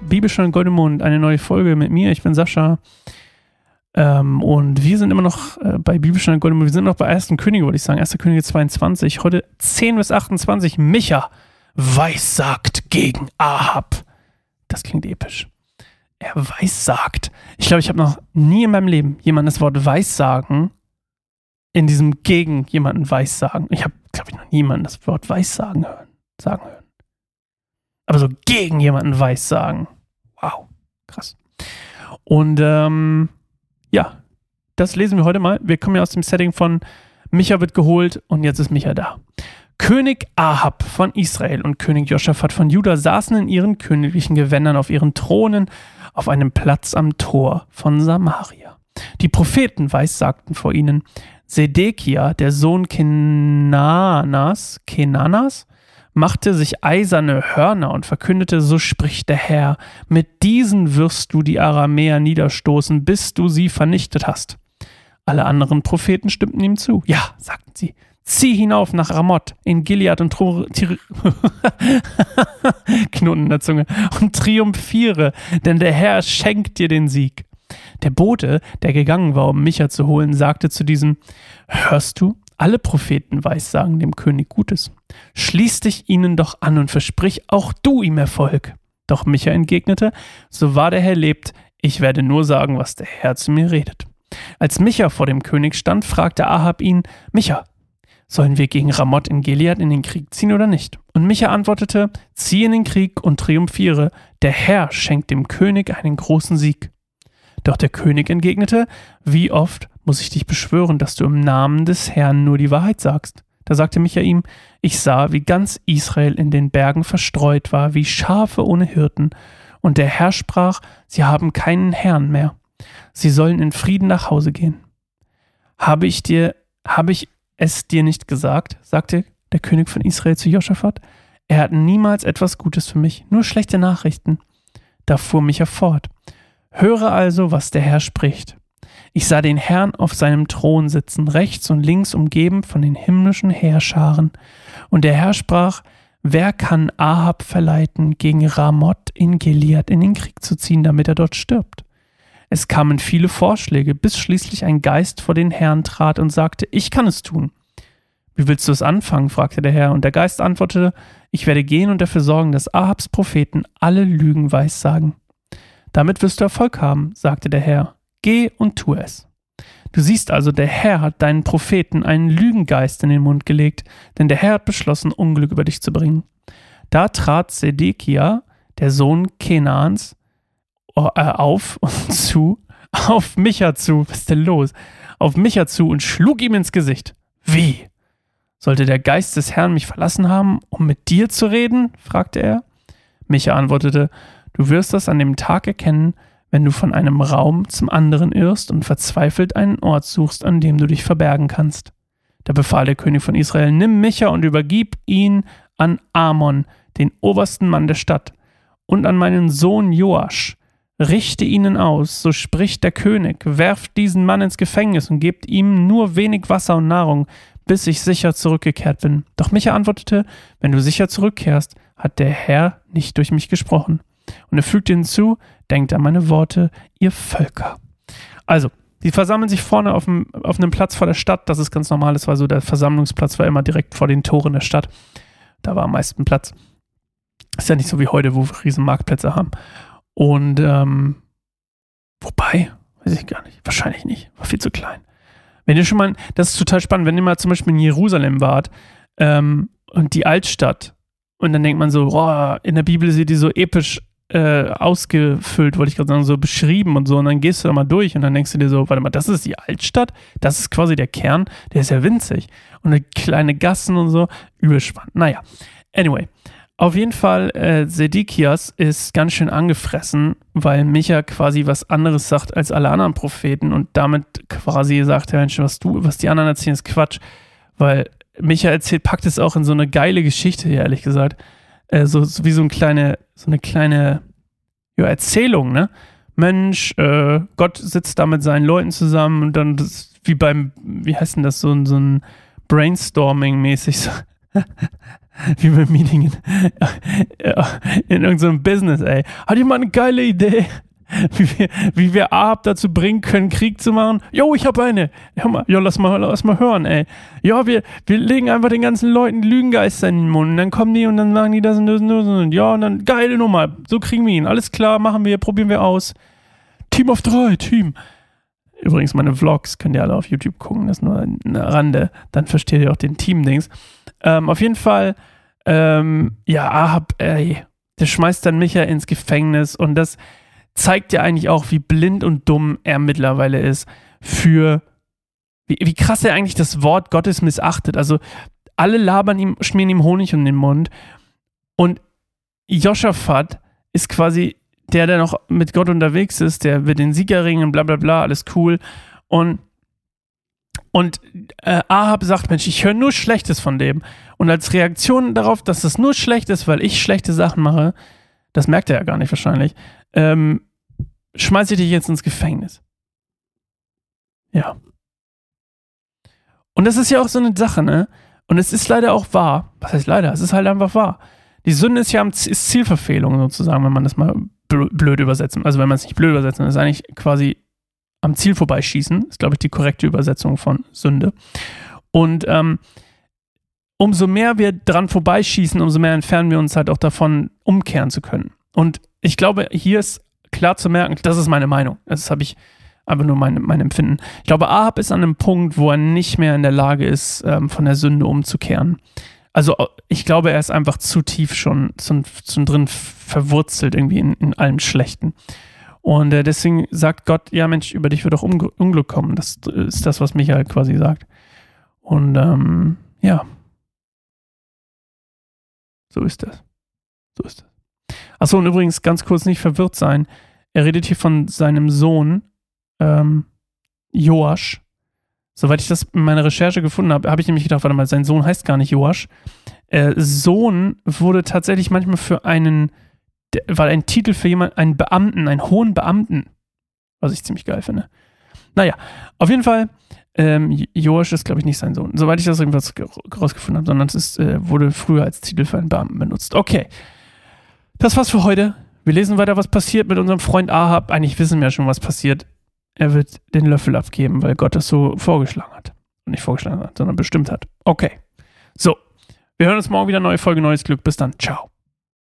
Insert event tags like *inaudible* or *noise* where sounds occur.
Bibelstein Goldemond, eine neue Folge mit mir. Ich bin Sascha. Ähm, und wir sind immer noch äh, bei Bibelstein Goldemond. Wir sind noch bei 1. Könige, würde ich sagen. 1. Könige 22. Heute 10 bis 28. Micha weissagt gegen Ahab. Das klingt episch. Er weissagt. Ich glaube, ich habe noch nie in meinem Leben jemand das Wort weissagen in diesem gegen jemanden weissagen. Ich habe, glaube ich, noch niemanden das Wort weissagen hören, sagen hören. Aber so gegen jemanden weissagen. Wow, krass. Und ähm, ja, das lesen wir heute mal. Wir kommen ja aus dem Setting von Micha wird geholt und jetzt ist Micha da. König Ahab von Israel und König Joschafat von Juda saßen in ihren königlichen Gewändern auf ihren Thronen auf einem Platz am Tor von Samaria. Die Propheten weissagten vor ihnen. Sedekia, der Sohn Kenanas, Kenanas, machte sich eiserne Hörner und verkündete, so spricht der Herr, mit diesen wirst du die Aramäer niederstoßen, bis du sie vernichtet hast. Alle anderen Propheten stimmten ihm zu. Ja, sagten sie, zieh hinauf nach Ramoth in Gilead und *laughs* Knoten in der Zunge und triumphiere, denn der Herr schenkt dir den Sieg. Der Bote, der gegangen war, um Micha zu holen, sagte zu diesem: Hörst du? Alle Propheten weissagen dem König Gutes. Schließ dich ihnen doch an und versprich auch du ihm Erfolg. Doch Micha entgegnete: So wahr der Herr lebt, ich werde nur sagen, was der Herr zu mir redet. Als Micha vor dem König stand, fragte Ahab ihn: Micha, sollen wir gegen Ramoth in Gilead in den Krieg ziehen oder nicht? Und Micha antwortete: Zieh in den Krieg und triumphiere. Der Herr schenkt dem König einen großen Sieg. Doch der König entgegnete, wie oft muss ich dich beschwören, dass du im Namen des Herrn nur die Wahrheit sagst? Da sagte Micha ihm, ich sah, wie ganz Israel in den Bergen verstreut war, wie Schafe ohne Hirten. Und der Herr sprach, sie haben keinen Herrn mehr. Sie sollen in Frieden nach Hause gehen. Habe ich dir, habe ich es dir nicht gesagt? sagte der König von Israel zu Joschafat. Er hat niemals etwas Gutes für mich, nur schlechte Nachrichten. Da fuhr Micha fort. Höre also, was der Herr spricht. Ich sah den Herrn auf seinem Thron sitzen, rechts und links umgeben von den himmlischen Heerscharen. Und der Herr sprach, Wer kann Ahab verleiten, gegen Ramoth in Gilead in den Krieg zu ziehen, damit er dort stirbt? Es kamen viele Vorschläge, bis schließlich ein Geist vor den Herrn trat und sagte, ich kann es tun. Wie willst du es anfangen? fragte der Herr, und der Geist antwortete, ich werde gehen und dafür sorgen, dass Ahabs Propheten alle Lügen weissagen. Damit wirst du Erfolg haben, sagte der Herr. Geh und tu es. Du siehst also, der Herr hat deinen Propheten einen Lügengeist in den Mund gelegt, denn der Herr hat beschlossen, Unglück über dich zu bringen. Da trat Sedekia, der Sohn Kenans, äh, auf *laughs* und zu, auf Micha zu, was ist denn los? Auf Micha zu und schlug ihm ins Gesicht. Wie? Sollte der Geist des Herrn mich verlassen haben, um mit dir zu reden? fragte er. Micha antwortete, Du wirst das an dem Tag erkennen, wenn du von einem Raum zum anderen irrst und verzweifelt einen Ort suchst, an dem du dich verbergen kannst. Da befahl der König von Israel, nimm Micha und übergib ihn an Amon, den obersten Mann der Stadt, und an meinen Sohn Joasch. Richte ihnen aus, so spricht der König, werft diesen Mann ins Gefängnis und gebt ihm nur wenig Wasser und Nahrung, bis ich sicher zurückgekehrt bin. Doch Micha antwortete, wenn du sicher zurückkehrst, hat der Herr nicht durch mich gesprochen. Und er fügte hinzu, denkt an meine Worte, ihr Völker. Also, die versammeln sich vorne auf, dem, auf einem Platz vor der Stadt. Das ist ganz normal. Das war so, der Versammlungsplatz war immer direkt vor den Toren der Stadt. Da war am meisten Platz. Ist ja nicht so wie heute, wo wir riesen Marktplätze haben. Und, ähm, wobei, weiß ich gar nicht. Wahrscheinlich nicht. War viel zu klein. Wenn ihr schon mal, das ist total spannend, wenn ihr mal zum Beispiel in Jerusalem wart ähm, und die Altstadt und dann denkt man so, oh, in der Bibel sieht die so episch äh, ausgefüllt, wollte ich gerade sagen, so beschrieben und so. Und dann gehst du da mal durch und dann denkst du dir so, warte mal, das ist die Altstadt, das ist quasi der Kern, der ist ja winzig. Und eine kleine Gassen und so, überspannend. Naja, anyway. Auf jeden Fall, äh, Sedikias ist ganz schön angefressen, weil Micha quasi was anderes sagt als alle anderen Propheten und damit quasi sagt, ja Mensch, was du, was die anderen erzählen, ist Quatsch. Weil Micha erzählt, packt es auch in so eine geile Geschichte, ehrlich gesagt äh, so, so, wie so, ein kleine, so eine kleine ja, Erzählung, ne? Mensch, äh, Gott sitzt da mit seinen Leuten zusammen und dann das, wie beim, wie heißt denn das, so, so ein Brainstorming-mäßig. So. *laughs* wie beim Meeting in, *laughs* in irgendeinem Business, ey. Hat jemand eine geile Idee? *laughs* Wie wir, wie wir Ahab dazu bringen können, Krieg zu machen. Jo, ich habe eine. Hör mal, jo, lass mal, lass mal hören, ey. Ja, wir, wir legen einfach den ganzen Leuten Lügengeister in den Mund. Und dann kommen die und dann machen die das und das und das. Und ja, und dann geile Nummer. So kriegen wir ihn. Alles klar, machen wir, probieren wir aus. Team of drei, Team. Übrigens, meine Vlogs könnt ihr alle auf YouTube gucken, das ist nur eine Rande. Dann versteht ihr auch den Team-Dings. Ähm, auf jeden Fall, ähm, ja, Ahab, ey, der schmeißt dann Micha ins Gefängnis und das zeigt ja eigentlich auch, wie blind und dumm er mittlerweile ist für, wie, wie krass er eigentlich das Wort Gottes missachtet. Also, alle labern ihm, schmieren ihm Honig um den Mund und Joschafat ist quasi der, der noch mit Gott unterwegs ist, der wird den Siegerring und bla bla bla, alles cool. Und, und äh, Ahab sagt, Mensch, ich höre nur Schlechtes von dem. Und als Reaktion darauf, dass das nur schlecht ist, weil ich schlechte Sachen mache, das merkt er ja gar nicht wahrscheinlich, ähm, schmeiße ich dich jetzt ins Gefängnis. Ja. Und das ist ja auch so eine Sache, ne? Und es ist leider auch wahr. Was heißt leider? Es ist halt einfach wahr. Die Sünde ist ja ist Zielverfehlung sozusagen, wenn man das mal blöd übersetzen. Also wenn man es nicht blöd übersetzen, ist eigentlich quasi am Ziel vorbeischießen, ist glaube ich die korrekte Übersetzung von Sünde. Und ähm, umso mehr wir dran vorbeischießen, umso mehr entfernen wir uns halt auch davon, umkehren zu können. Und ich glaube, hier ist klar zu merken, das ist meine Meinung. Das habe ich einfach nur mein, mein Empfinden. Ich glaube, Ahab ist an einem Punkt, wo er nicht mehr in der Lage ist, ähm, von der Sünde umzukehren. Also ich glaube, er ist einfach zu tief schon zu, zu drin verwurzelt irgendwie in, in allem Schlechten. Und äh, deswegen sagt Gott, ja Mensch, über dich wird auch Unglück, kommen. Das ist das, was Michael quasi sagt. Und ähm, ja. So ist das. So ist das. Achso, und übrigens ganz kurz nicht verwirrt sein. Er redet hier von seinem Sohn, ähm, Joasch, Soweit ich das in meiner Recherche gefunden habe, habe ich nämlich gedacht, warte mal, sein Sohn heißt gar nicht Joasch. Äh, Sohn wurde tatsächlich manchmal für einen, war ein Titel für jemanden, einen Beamten, einen hohen Beamten. Was ich ziemlich geil finde. Naja, auf jeden Fall, ähm, Joasch ist, glaube ich, nicht sein Sohn. Soweit ich das irgendwas rausgefunden habe, sondern es ist, äh, wurde früher als Titel für einen Beamten benutzt. Okay. Das war's für heute. Wir lesen weiter, was passiert mit unserem Freund Ahab. Eigentlich wissen wir ja schon, was passiert er wird den Löffel abgeben, weil Gott das so vorgeschlagen hat. Nicht vorgeschlagen hat, sondern bestimmt hat. Okay. So. Wir hören uns morgen wieder. Neue Folge, neues Glück. Bis dann. Ciao.